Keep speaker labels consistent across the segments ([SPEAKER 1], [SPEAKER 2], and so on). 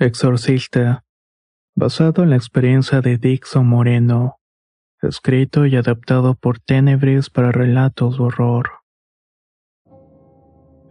[SPEAKER 1] Exorcista, basado en la experiencia de Dixon Moreno, escrito y adaptado por Tenebris para relatos de horror.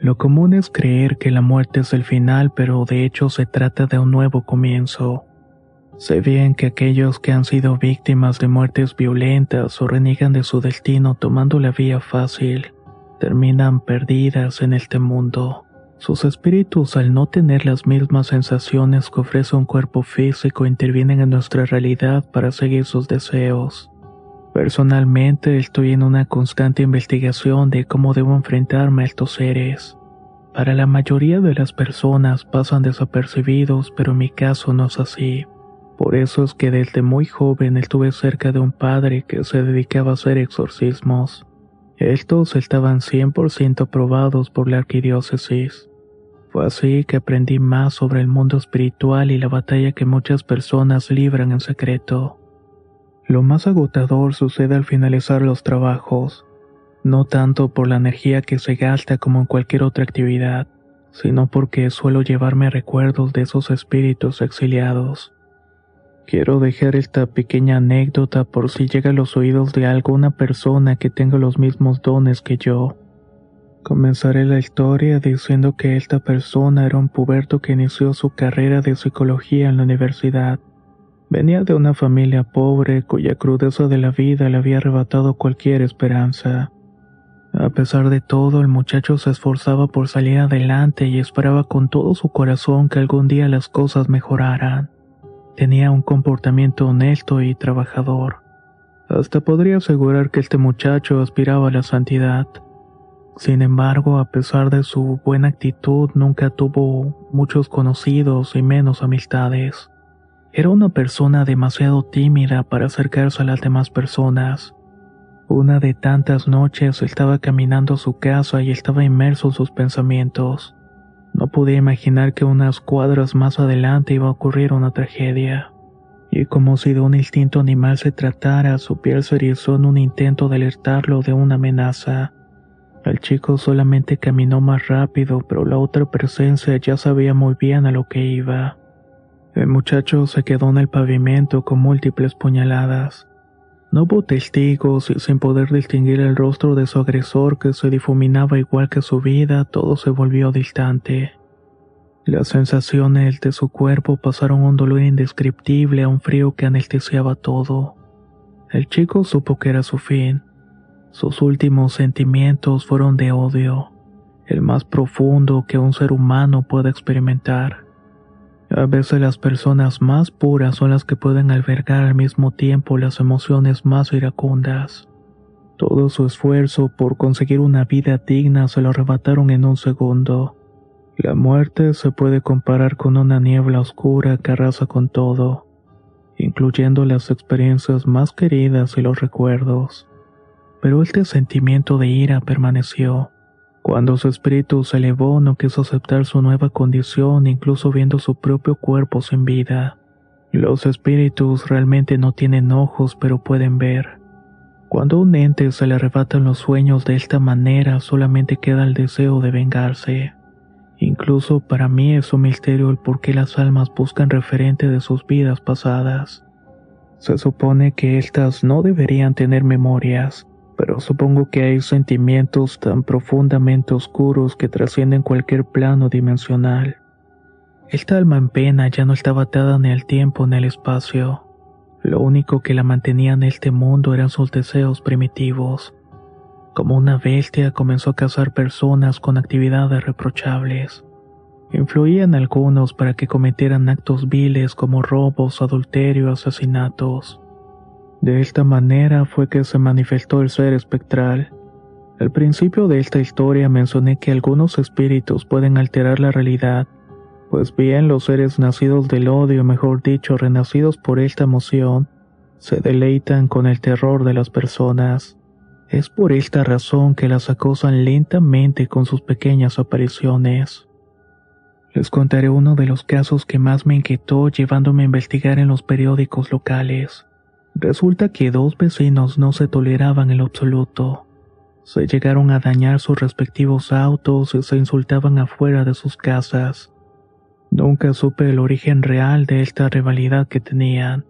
[SPEAKER 1] Lo común es creer que la muerte es el final, pero de hecho se trata de un nuevo comienzo. Sé bien que aquellos que han sido víctimas de muertes violentas o reniegan de su destino tomando la vía fácil, terminan perdidas en este mundo. Sus espíritus, al no tener las mismas sensaciones que ofrece un cuerpo físico, intervienen en nuestra realidad para seguir sus deseos. Personalmente estoy en una constante investigación de cómo debo enfrentarme a estos seres. Para la mayoría de las personas pasan desapercibidos, pero en mi caso no es así. Por eso es que desde muy joven estuve cerca de un padre que se dedicaba a hacer exorcismos. Estos estaban 100% aprobados por la arquidiócesis. Fue así que aprendí más sobre el mundo espiritual y la batalla que muchas personas libran en secreto. Lo más agotador sucede al finalizar los trabajos, no tanto por la energía que se gasta como en cualquier otra actividad, sino porque suelo llevarme recuerdos de esos espíritus exiliados. Quiero dejar esta pequeña anécdota por si llega a los oídos de alguna persona que tenga los mismos dones que yo. Comenzaré la historia diciendo que esta persona era un puberto que inició su carrera de psicología en la universidad. Venía de una familia pobre cuya crudeza de la vida le había arrebatado cualquier esperanza. A pesar de todo, el muchacho se esforzaba por salir adelante y esperaba con todo su corazón que algún día las cosas mejoraran. Tenía un comportamiento honesto y trabajador. Hasta podría asegurar que este muchacho aspiraba a la santidad. Sin embargo, a pesar de su buena actitud, nunca tuvo muchos conocidos y menos amistades. Era una persona demasiado tímida para acercarse a las demás personas. Una de tantas noches estaba caminando a su casa y estaba inmerso en sus pensamientos. No podía imaginar que unas cuadras más adelante iba a ocurrir una tragedia. Y como si de un instinto animal se tratara, su piel se erizó en un intento de alertarlo de una amenaza. El chico solamente caminó más rápido, pero la otra presencia ya sabía muy bien a lo que iba. El muchacho se quedó en el pavimento con múltiples puñaladas. No hubo testigos y sin poder distinguir el rostro de su agresor que se difuminaba igual que su vida, todo se volvió distante. Las sensaciones de su cuerpo pasaron un dolor indescriptible a un frío que anestesiaba todo. El chico supo que era su fin. Sus últimos sentimientos fueron de odio, el más profundo que un ser humano puede experimentar. A veces las personas más puras son las que pueden albergar al mismo tiempo las emociones más iracundas. Todo su esfuerzo por conseguir una vida digna se lo arrebataron en un segundo. La muerte se puede comparar con una niebla oscura que arrasa con todo, incluyendo las experiencias más queridas y los recuerdos. Pero este sentimiento de ira permaneció. Cuando su espíritu se elevó no quiso aceptar su nueva condición incluso viendo su propio cuerpo sin vida. Los espíritus realmente no tienen ojos pero pueden ver. Cuando un ente se le arrebatan los sueños de esta manera solamente queda el deseo de vengarse. Incluso para mí es un misterio el por qué las almas buscan referente de sus vidas pasadas. Se supone que éstas no deberían tener memorias, pero supongo que hay sentimientos tan profundamente oscuros que trascienden cualquier plano dimensional. Esta alma en pena ya no estaba atada ni al tiempo ni al espacio. Lo único que la mantenía en este mundo eran sus deseos primitivos. Como una bestia comenzó a cazar personas con actividades reprochables. Influían algunos para que cometieran actos viles como robos, adulterio, asesinatos. De esta manera fue que se manifestó el ser espectral. Al principio de esta historia mencioné que algunos espíritus pueden alterar la realidad, pues bien los seres nacidos del odio, mejor dicho, renacidos por esta emoción, se deleitan con el terror de las personas. Es por esta razón que las acosan lentamente con sus pequeñas apariciones. Les contaré uno de los casos que más me inquietó llevándome a investigar en los periódicos locales. Resulta que dos vecinos no se toleraban en lo absoluto. Se llegaron a dañar sus respectivos autos y se insultaban afuera de sus casas. Nunca supe el origen real de esta rivalidad que tenían.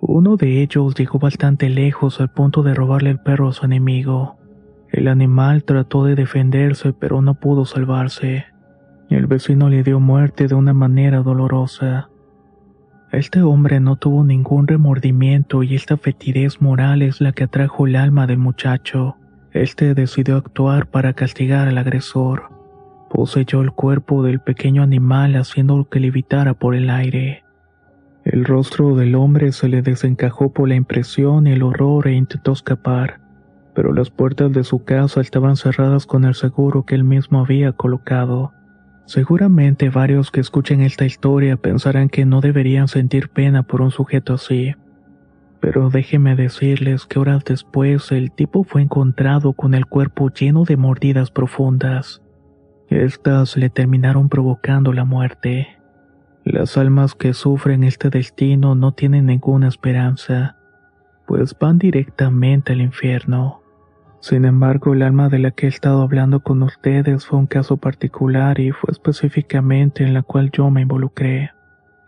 [SPEAKER 1] Uno de ellos llegó bastante lejos al punto de robarle el perro a su enemigo. El animal trató de defenderse pero no pudo salvarse. El vecino le dio muerte de una manera dolorosa. Este hombre no tuvo ningún remordimiento y esta fetidez moral es la que atrajo el alma del muchacho. Este decidió actuar para castigar al agresor. Poseyó el cuerpo del pequeño animal haciendo que levitara por el aire. El rostro del hombre se le desencajó por la impresión y el horror e intentó escapar, pero las puertas de su casa estaban cerradas con el seguro que él mismo había colocado. Seguramente varios que escuchen esta historia pensarán que no deberían sentir pena por un sujeto así. Pero déjenme decirles que horas después el tipo fue encontrado con el cuerpo lleno de mordidas profundas. Estas le terminaron provocando la muerte. Las almas que sufren este destino no tienen ninguna esperanza, pues van directamente al infierno. Sin embargo, el alma de la que he estado hablando con ustedes fue un caso particular y fue específicamente en la cual yo me involucré.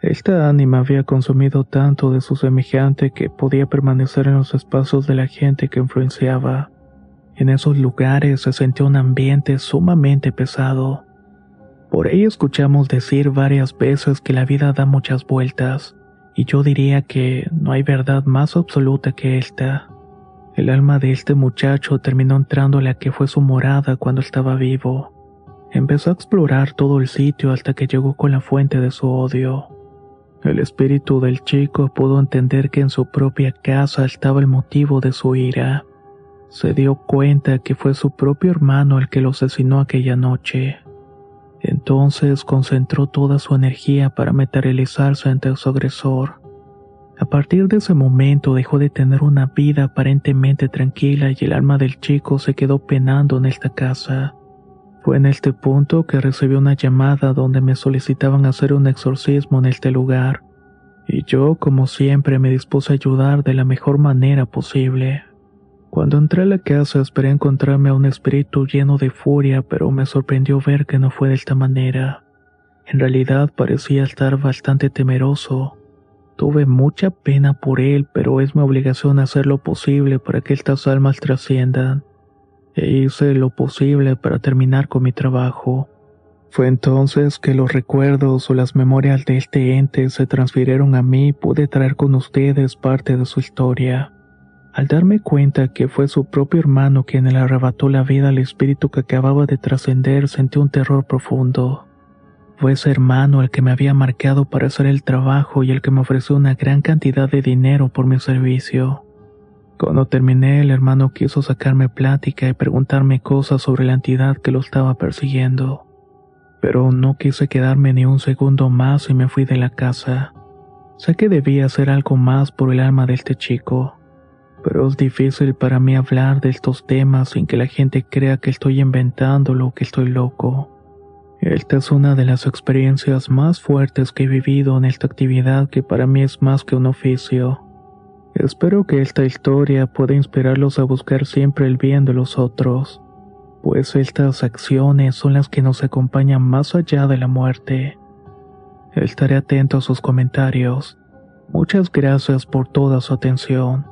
[SPEAKER 1] Esta ánima había consumido tanto de su semejante que podía permanecer en los espacios de la gente que influenciaba. En esos lugares se sentía un ambiente sumamente pesado. Por ahí escuchamos decir varias veces que la vida da muchas vueltas, y yo diría que no hay verdad más absoluta que esta. El alma de este muchacho terminó entrando a la que fue su morada cuando estaba vivo. Empezó a explorar todo el sitio hasta que llegó con la fuente de su odio. El espíritu del chico pudo entender que en su propia casa estaba el motivo de su ira. Se dio cuenta que fue su propio hermano el que lo asesinó aquella noche. Entonces concentró toda su energía para materializarse ante su agresor. A partir de ese momento dejó de tener una vida aparentemente tranquila y el alma del chico se quedó penando en esta casa. Fue en este punto que recibió una llamada donde me solicitaban hacer un exorcismo en este lugar, y yo, como siempre, me dispuse a ayudar de la mejor manera posible. Cuando entré a la casa esperé encontrarme a un espíritu lleno de furia, pero me sorprendió ver que no fue de esta manera. En realidad parecía estar bastante temeroso Tuve mucha pena por él, pero es mi obligación hacer lo posible para que estas almas trasciendan. E hice lo posible para terminar con mi trabajo. Fue entonces que los recuerdos o las memorias de este ente se transfirieron a mí y pude traer con ustedes parte de su historia. Al darme cuenta que fue su propio hermano quien le arrebató la vida al espíritu que acababa de trascender, sentí un terror profundo. Fue ese hermano el que me había marcado para hacer el trabajo y el que me ofreció una gran cantidad de dinero por mi servicio. Cuando terminé, el hermano quiso sacarme plática y preguntarme cosas sobre la entidad que lo estaba persiguiendo. Pero no quise quedarme ni un segundo más y me fui de la casa. Sé que debía hacer algo más por el alma de este chico, pero es difícil para mí hablar de estos temas sin que la gente crea que estoy inventándolo o que estoy loco. Esta es una de las experiencias más fuertes que he vivido en esta actividad que para mí es más que un oficio. Espero que esta historia pueda inspirarlos a buscar siempre el bien de los otros, pues estas acciones son las que nos acompañan más allá de la muerte. Estaré atento a sus comentarios. Muchas gracias por toda su atención.